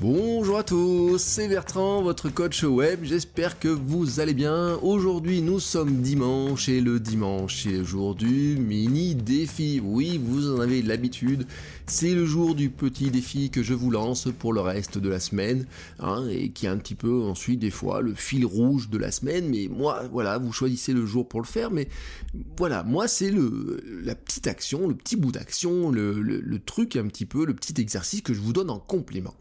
Bonjour à tous, c'est Bertrand, votre coach web, j'espère que vous allez bien. Aujourd'hui nous sommes dimanche et le dimanche c'est le jour du mini défi. Oui, vous en avez l'habitude, c'est le jour du petit défi que je vous lance pour le reste de la semaine, hein, et qui est un petit peu ensuite des fois le fil rouge de la semaine, mais moi voilà, vous choisissez le jour pour le faire, mais voilà, moi c'est la petite action, le petit bout d'action, le, le truc un petit peu, le petit exercice que je vous donne en complément.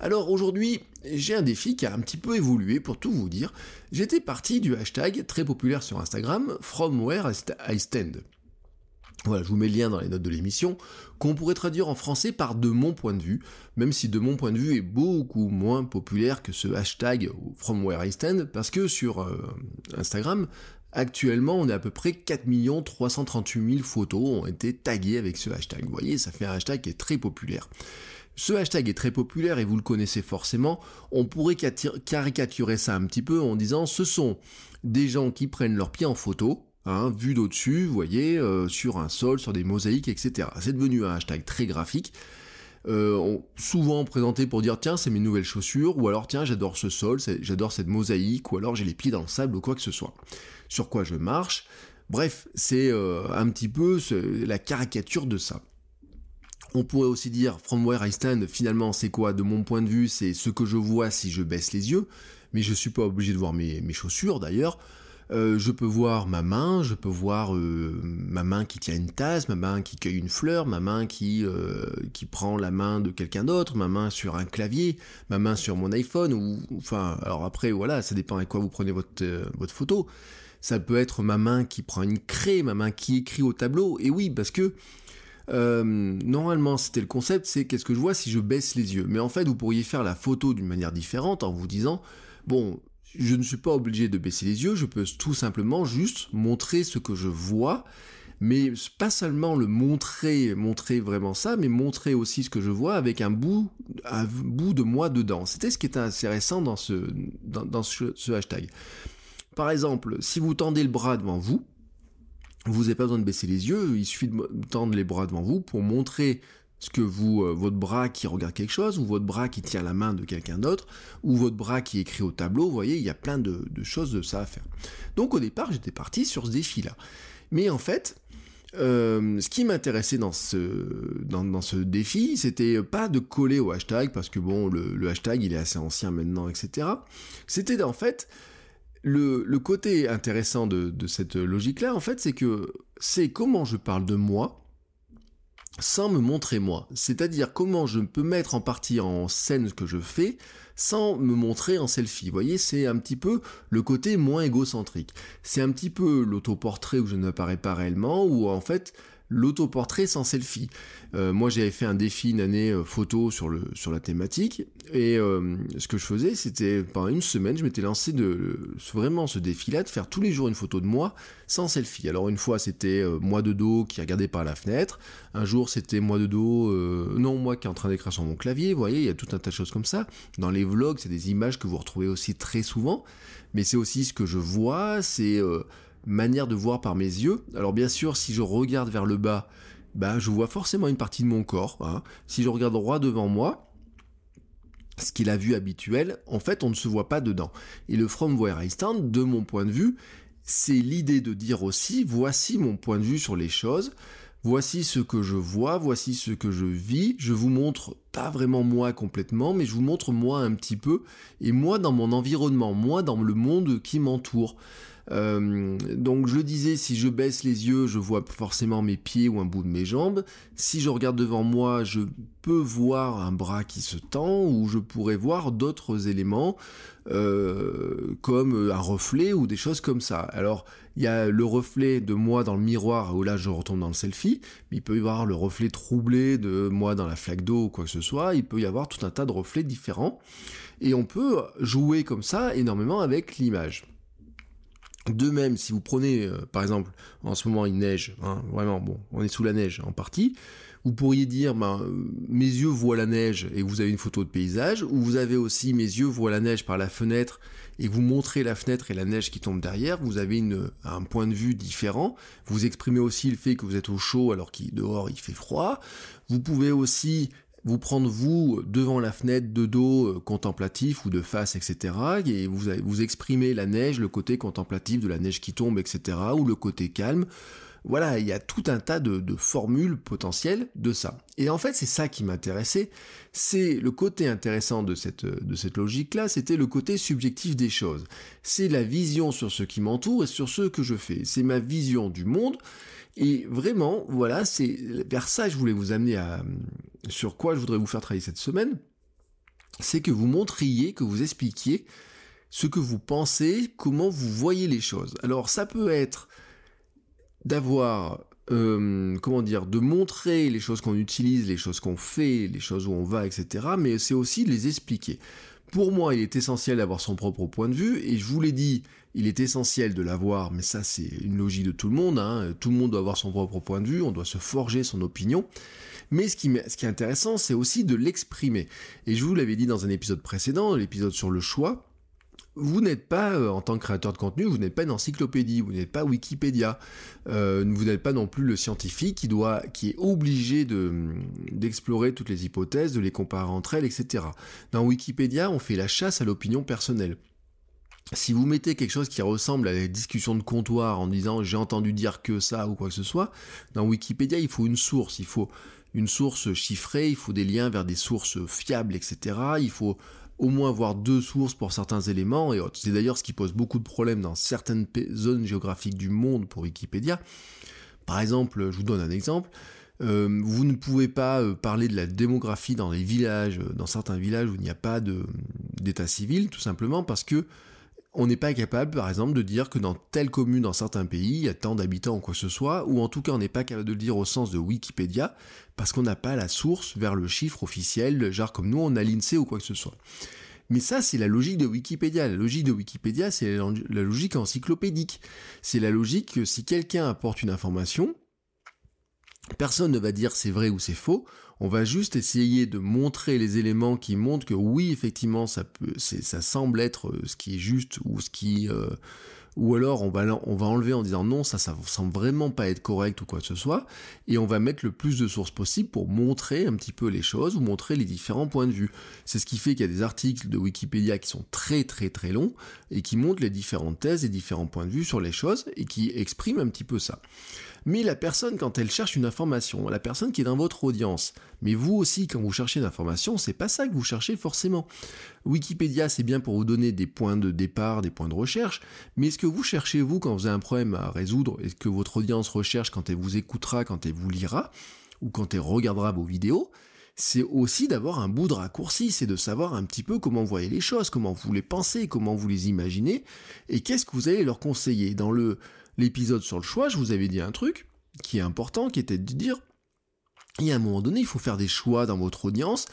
Alors aujourd'hui, j'ai un défi qui a un petit peu évolué pour tout vous dire. J'étais parti du hashtag très populaire sur Instagram, From Where I Stand. Voilà, je vous mets le lien dans les notes de l'émission, qu'on pourrait traduire en français par de mon point de vue, même si de mon point de vue est beaucoup moins populaire que ce hashtag From Where I Stand, parce que sur euh, Instagram, actuellement on est à peu près 4 338 000 photos ont été taguées avec ce hashtag. Vous voyez, ça fait un hashtag qui est très populaire. Ce hashtag est très populaire et vous le connaissez forcément. On pourrait caricaturer ça un petit peu en disant ce sont des gens qui prennent leurs pieds en photo, hein, vu d'au-dessus, vous voyez, euh, sur un sol, sur des mosaïques, etc. C'est devenu un hashtag très graphique. Euh, souvent présenté pour dire tiens c'est mes nouvelles chaussures ou alors tiens j'adore ce sol, j'adore cette mosaïque ou alors j'ai les pieds dans le sable ou quoi que ce soit. Sur quoi je marche. Bref, c'est euh, un petit peu la caricature de ça. On pourrait aussi dire From Where I Stand, finalement, c'est quoi? De mon point de vue, c'est ce que je vois si je baisse les yeux, mais je suis pas obligé de voir mes, chaussures d'ailleurs. Euh, je peux voir ma main, je peux voir euh, ma main qui tient une tasse, ma main qui cueille une fleur, ma main qui, euh, qui prend la main de quelqu'un d'autre, ma main sur un clavier, ma main sur mon iPhone, ou enfin, alors après, voilà, ça dépend avec quoi vous prenez votre, photo. Ça peut être ma main qui prend une craie, ma main qui écrit au tableau, et oui, parce que normalement, c'était le concept, c'est qu'est-ce que je vois si je baisse les yeux. Mais en fait, vous pourriez faire la photo d'une manière différente en vous disant, bon, je ne suis pas obligé de baisser les yeux, je peux tout simplement juste montrer ce que je vois, mais pas seulement le montrer, montrer vraiment ça, mais montrer aussi ce que je vois avec un bout, un bout de moi dedans. C'était ce qui était intéressant dans ce, dans, ce hashtag. Par exemple, si vous tendez le bras devant vous, vous n'avez pas besoin de baisser les yeux, il suffit de tendre les bras devant vous pour montrer ce que vous, euh, votre bras qui regarde quelque chose, ou votre bras qui tient la main de quelqu'un d'autre, ou votre bras qui écrit au tableau, vous voyez, il y a plein de, choses de ça à faire. Donc au départ, j'étais parti sur ce défi-là. Mais en fait, euh, ce qui m'intéressait dans ce, dans, ce défi, c'était pas de coller au hashtag, parce que bon, le, le hashtag il est assez ancien maintenant, etc. C'était en fait le, côté intéressant de, cette logique-là, en fait, c'est que c'est comment je parle de moi sans me montrer moi. C'est-à-dire comment je peux mettre en partie en scène ce que je fais sans me montrer en selfie. Vous voyez, c'est un petit peu le côté moins égocentrique. C'est un petit peu l'autoportrait où je ne parais pas réellement, où en fait l'autoportrait sans selfie. Euh, moi, j'avais fait un défi une année euh, photo sur, la thématique, et euh, ce que je faisais, c'était pendant une semaine, je m'étais lancé de vraiment ce défi-là, de faire tous les jours une photo de moi sans selfie. Alors une fois, c'était moi de dos qui regardait par la fenêtre, un jour, c'était moi de dos, non, moi qui est en train d'écrire sur mon clavier, vous voyez, il y a tout un tas de choses comme ça. Dans les vlogs, c'est des images que vous retrouvez aussi très souvent, mais c'est aussi ce que je vois, c'est manière de voir par mes yeux. Alors bien sûr, si je regarde vers le bas, bah, je vois forcément une partie de mon corps. Hein. Si je regarde droit devant moi, ce qui est la vue habituelle, en fait, on ne se voit pas dedans. Et le From Where I de mon point de vue, c'est l'idée de dire aussi, voici mon point de vue sur les choses, voici ce que je vois, voici ce que je vis, je vous montre pas vraiment moi complètement, mais je vous montre moi un petit peu, et moi dans mon environnement, moi dans le monde qui m'entoure. Euh, donc je disais, si je baisse les yeux, je vois forcément mes pieds ou un bout de mes jambes. Si je regarde devant moi, je peux voir un bras qui se tend ou je pourrais voir d'autres éléments euh, comme un reflet ou des choses comme ça. Alors il y a le reflet de moi dans le miroir où là je retombe dans le selfie, il peut y avoir le reflet troublé de moi dans la flaque d'eau ou quoi que ce soit. Il peut y avoir tout un tas de reflets différents et on peut jouer comme ça énormément avec l'image. De même, si vous prenez, euh, par exemple, en ce moment il neige, hein, vraiment, bon, on est sous la neige en partie, vous pourriez dire, ben, mes yeux voient la neige et vous avez une photo de paysage, ou vous avez aussi mes yeux voient la neige par la fenêtre et vous montrez la fenêtre et la neige qui tombe derrière, vous avez un point de vue différent. Vous exprimez aussi le fait que vous êtes au chaud alors qu'il dehors il fait froid. Vous pouvez aussi vous prendre vous devant la fenêtre de dos euh, contemplatif ou de face, etc. Et vous, vous exprimez la neige, le côté contemplatif de la neige qui tombe, etc. ou le côté calme. Voilà, il y a tout un tas de, formules potentielles de ça. Et en fait, c'est ça qui m'intéressait. C'est le côté intéressant de cette, logique-là, c'était le côté subjectif des choses. C'est la vision sur ce qui m'entoure et sur ce que je fais. C'est ma vision du monde. Et vraiment, voilà, c'est vers ça je voulais vous amener à, sur quoi je voudrais vous faire travailler cette semaine. C'est que vous montriez, que vous expliquiez ce que vous pensez, comment vous voyez les choses. Alors ça peut être d'avoir, euh, comment dire, de montrer les choses qu'on utilise, les choses qu'on fait, les choses où on va, etc. Mais c'est aussi de les expliquer. Pour moi, il est essentiel d'avoir son propre point de vue, et je vous l'ai dit, il est essentiel de l'avoir, mais ça c'est une logique de tout le monde, hein. tout le monde doit avoir son propre point de vue, on doit se forger son opinion, mais ce qui, ce qui est intéressant, c'est aussi de l'exprimer. Et je vous l'avais dit dans un épisode précédent, l'épisode sur le choix, vous n'êtes pas, euh, en tant que créateur de contenu, vous n'êtes pas une encyclopédie, vous n'êtes pas Wikipédia, euh, vous n'êtes pas non plus le scientifique qui doit, qui est obligé de d'explorer toutes les hypothèses, de les comparer entre elles, etc. Dans Wikipédia, on fait la chasse à l'opinion personnelle. Si vous mettez quelque chose qui ressemble à la discussion de comptoir en disant j'ai entendu dire que ça ou quoi que ce soit, dans Wikipédia, il faut une source, il faut une source chiffrée, il faut des liens vers des sources fiables, etc. Il faut au moins avoir deux sources pour certains éléments, et c'est d'ailleurs ce qui pose beaucoup de problèmes dans certaines zones géographiques du monde pour Wikipédia. Par exemple, je vous donne un exemple, euh, vous ne pouvez pas euh, parler de la démographie dans les villages, euh, dans certains villages où il n'y a pas d'état civil, tout simplement parce que on n'est pas capable, par exemple, de dire que dans telle commune, dans certains pays, il y a tant d'habitants ou quoi que ce soit, ou en tout cas on n'est pas capable de le dire au sens de Wikipédia, parce qu'on n'a pas la source vers le chiffre officiel, genre comme nous on a l'INSEE ou quoi que ce soit. Mais ça, c'est la logique de Wikipédia. La logique de Wikipédia, c'est la logique encyclopédique. C'est la logique que si quelqu'un apporte une information, personne ne va dire c'est vrai ou c'est faux, on va juste essayer de montrer les éléments qui montrent que oui, effectivement, ça peut, ça semble être euh, ce qui est juste ou ce qui, euh, ou alors on va, enlever en disant non, ça, ça semble vraiment pas être correct ou quoi que ce soit, et on va mettre le plus de sources possible pour montrer un petit peu les choses ou montrer les différents points de vue. C'est ce qui fait qu'il y a des articles de Wikipédia qui sont très très très longs et qui montrent les différentes thèses et différents points de vue sur les choses et qui expriment un petit peu ça. Mais la personne, quand elle cherche une information, la personne qui est dans votre audience, mais vous aussi, quand vous cherchez une information, c'est pas ça que vous cherchez forcément. Wikipédia, c'est bien pour vous donner des points de départ, des points de recherche, mais ce que vous cherchez, vous, quand vous avez un problème à résoudre, et ce que votre audience recherche quand elle vous écoutera, quand elle vous lira, ou quand elle regardera vos vidéos, c'est aussi d'avoir un bout de raccourci, c'est de savoir un petit peu comment vous voyez les choses, comment vous les pensez, comment vous les imaginez, et qu'est-ce que vous allez leur conseiller. Dans le l'épisode sur le choix, je vous avais dit un truc qui est important, qui était de dire, il y a un moment donné, il faut faire des choix dans votre audience,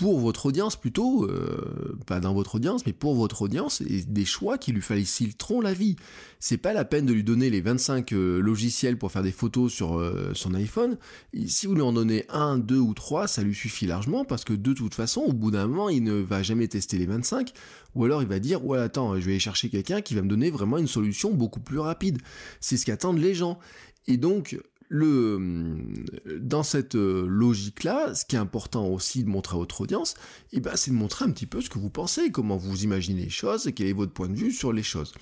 pour votre audience plutôt, euh, pas dans votre audience, mais pour votre audience, et des choix qui lui faciliteront la vie. C'est pas la peine de lui donner les 25 euh, logiciels pour faire des photos sur euh, son iPhone. si vous lui en donnez un, deux ou trois, ça lui suffit largement parce que de toute façon, au bout d'un moment, il ne va jamais tester les 25, ou alors il va dire ouais attends, je vais aller chercher quelqu'un qui va me donner vraiment une solution beaucoup plus rapide. C'est ce qu'attendent les gens. Et donc, le, dans cette euh, logique-là, ce qui est important aussi de montrer à votre audience, eh ben, c'est de montrer un petit peu ce que vous pensez, comment vous imaginez les choses et quel est votre point de vue sur les choses.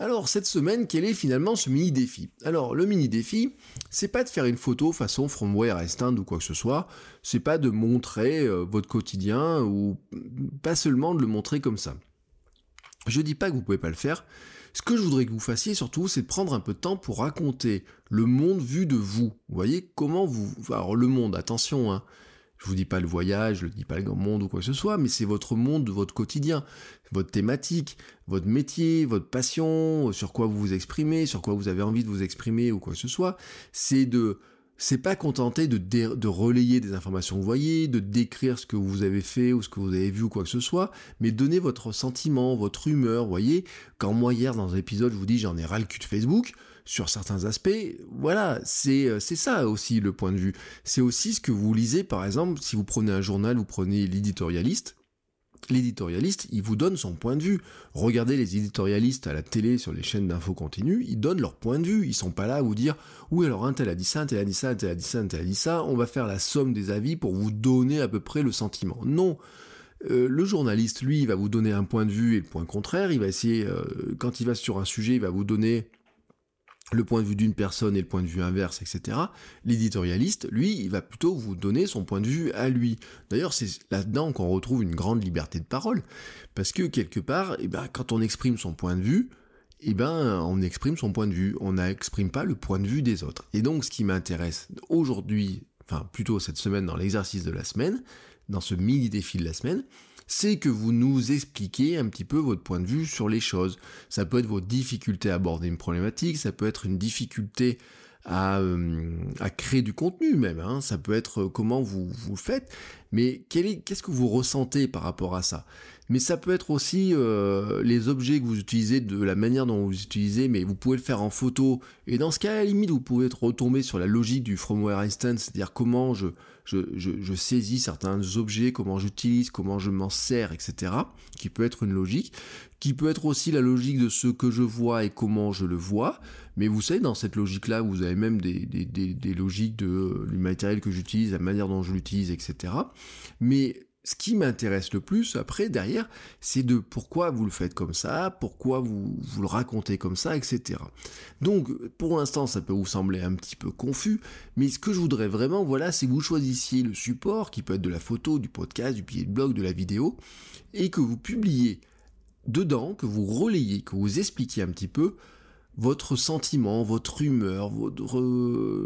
Alors, cette semaine, quel est finalement ce mini-défi? Alors, le mini-défi, c'est pas de faire une photo façon From Where I Stand ou quoi que ce soit, c'est pas de montrer euh, votre quotidien ou pas seulement de le montrer comme ça. Je dis pas que vous pouvez pas le faire, Ce que je voudrais que vous fassiez surtout, c'est de prendre un peu de temps pour raconter le monde vu de vous. Vous voyez comment vous... Alors le monde, attention, hein. Je vous dis pas le voyage, je ne dis pas le grand monde ou quoi que ce soit, mais c'est votre monde, votre quotidien, votre thématique, votre métier, votre passion, sur quoi vous vous exprimez, sur quoi vous avez envie de vous exprimer ou quoi que ce soit. C'est de c'est pas contenter de, de, relayer des informations que vous voyez, de décrire ce que vous avez fait ou ce que vous avez vu ou quoi que ce soit, mais donner votre sentiment, votre humeur, vous voyez. Quand moi hier dans un épisode je vous dis j'en ai ras le cul de Facebook, sur certains aspects, voilà, c'est c'est ça aussi le point de vue. C'est aussi ce que vous lisez par exemple, si vous prenez un journal, vous prenez l'éditorialiste, l'éditorialiste, il vous donne son point de vue. Regardez les éditorialistes à la télé sur les chaînes d'infos continues, ils donnent leur point de vue. Ils sont pas là à vous dire oui alors un tel a dit ça, un tel a dit ça, un tel a dit ça, un tel a dit ça. On va faire la somme des avis pour vous donner à peu près le sentiment. Non. Euh, le journaliste, lui, il va vous donner un point de vue et le point contraire. Il va essayer, euh, quand il va sur un sujet, il va vous donner le point de vue d'une personne et le point de vue inverse, etc. L'éditorialiste, lui, il va plutôt vous donner son point de vue à lui. D'ailleurs, c'est là-dedans qu'on retrouve une grande liberté de parole, parce que quelque part, eh ben, quand on exprime son point de vue, eh ben, on exprime son point de vue, on n'exprime pas le point de vue des autres. Et donc, ce qui m'intéresse aujourd'hui, enfin plutôt cette semaine dans l'exercice de la semaine, dans ce mini défi de la semaine, c'est que vous nous expliquez un petit peu votre point de vue sur les choses. Ça peut être votre difficulté à aborder une problématique, ça peut être une difficulté à, euh, créer du contenu même, hein. ça peut être comment vous, vous faites, mais qu'est-ce que vous ressentez par rapport à ça? Mais ça peut être aussi euh, les objets que vous utilisez, de la manière dont vous utilisez, mais vous pouvez le faire en photo. Et dans ce cas, à la limite, vous pouvez retombé sur la logique du firmware instant, c'est-à-dire comment je, je, je, saisis certains objets, comment j'utilise, comment je m'en sers, etc. Qui peut être une logique, qui peut être aussi la logique de ce que je vois et comment je le vois. Mais vous savez, dans cette logique-là, vous avez même des, des, des, des logiques de euh, du matériel que j'utilise, la manière dont je l'utilise, etc. Mais ce qui m'intéresse le plus après derrière, c'est de pourquoi vous le faites comme ça, pourquoi vous, vous le racontez comme ça, etc. Donc pour l'instant ça peut vous sembler un petit peu confus, mais ce que je voudrais vraiment, voilà, c'est que vous choisissiez le support qui peut être de la photo, du podcast, du billet de blog, de la vidéo, et que vous publiez dedans, que vous relayez, que vous expliquiez un petit peu votre sentiment, votre humeur, votre,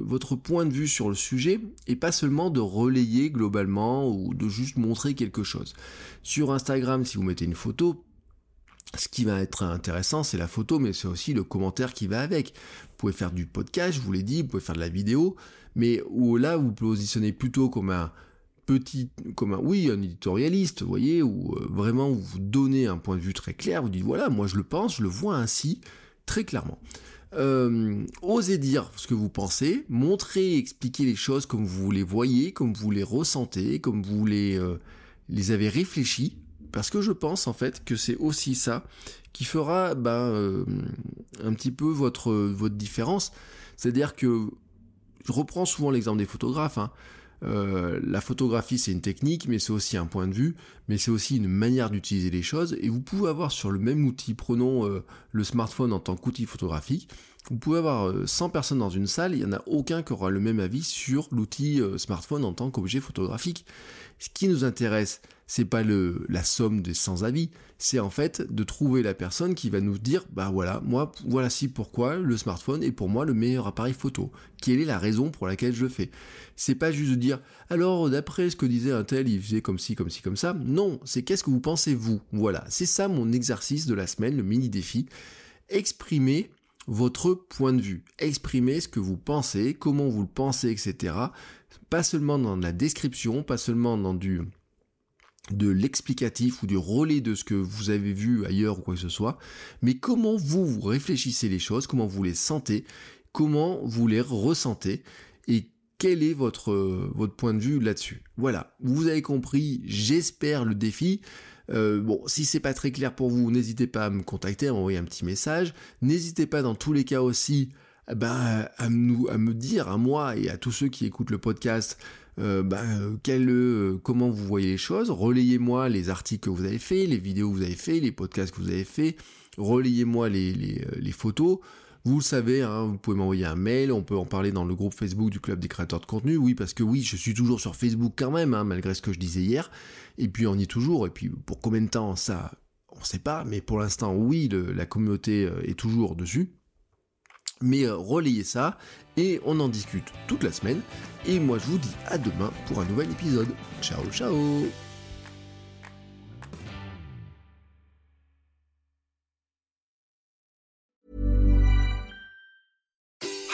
votre point de vue sur le sujet, et pas seulement de relayer globalement ou de juste montrer quelque chose. Sur Instagram, si vous mettez une photo, ce qui va être intéressant, c'est la photo, mais c'est aussi le commentaire qui va avec. Vous pouvez faire du podcast, je vous l'ai dit, vous pouvez faire de la vidéo, mais où là, vous positionnez plutôt comme un petit, comme un, oui, un éditorialiste, vous voyez, où euh, vraiment vous donnez un point de vue très clair, vous dites, voilà, moi je le pense, je le vois ainsi, très clairement. Euh, osez dire ce que vous pensez, montrez, expliquez les choses comme vous les voyez, comme vous les ressentez, comme vous les, euh, avez réfléchis, parce que je pense en fait que c'est aussi ça qui fera ben, euh, un petit peu votre, votre différence. C'est-à-dire que je reprends souvent l'exemple des photographes. Hein. Euh, la photographie, c'est une technique, mais c'est aussi un point de vue, mais c'est aussi une manière d'utiliser les choses. Et vous pouvez avoir sur le même outil, prenons euh, le smartphone en tant qu'outil photographique, vous pouvez avoir 100 euh, personnes dans une salle, il n'y en a aucun qui aura le même avis sur l'outil smartphone en tant qu'objet photographique. Ce qui nous intéresse, c'est pas le, la somme des sans avis, c'est en fait de trouver la personne qui va nous dire, bah voilà, moi, voilà si pourquoi le smartphone est pour moi le meilleur appareil photo. Quelle est la raison pour laquelle je le fais? C'est pas juste de dire, alors d'après ce que disait un tel, il faisait comme ci, comme ci, comme ça. Non, c'est qu'est-ce que vous pensez vous? Voilà, c'est ça mon exercice de la semaine, le mini défi. Exprimer votre point de vue, exprimer ce que vous pensez, comment vous le pensez, etc. Pas seulement dans la description, pas seulement dans du de l'explicatif ou du relais de ce que vous avez vu ailleurs ou quoi que ce soit, mais comment vous, réfléchissez les choses, comment vous les sentez, comment vous les ressentez et quel est votre, votre point de vue là-dessus. Voilà, vous avez compris, j'espère le défi. Euh, bon, si c'est pas très clair pour vous, n'hésitez pas à me contacter, à m'envoyer un petit message. N'hésitez pas dans tous les cas aussi ben, à, nous, à me dire, à moi et à tous ceux qui écoutent le podcast, euh, bah, quel, euh, comment vous voyez les choses? Relayez-moi les articles que vous avez fait, les vidéos que vous avez fait, les podcasts que vous avez fait. Relayez-moi les, les, euh, photos. Vous le savez, hein, vous pouvez m'envoyer un mail, on peut en parler dans le groupe Facebook du Club des créateurs de contenu. Oui, parce que oui, je suis toujours sur Facebook quand même, hein, malgré ce que je disais hier. Et puis on y est toujours. Et puis pour combien de temps ça on ne sait pas, mais pour l'instant, oui, la communauté euh, est toujours dessus. Mais euh, relayez ça et on en discute toute la semaine. Et moi, je vous dis à demain pour un nouvel épisode. Ciao, ciao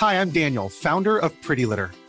Hi, I'm Daniel, founder of Pretty Litter.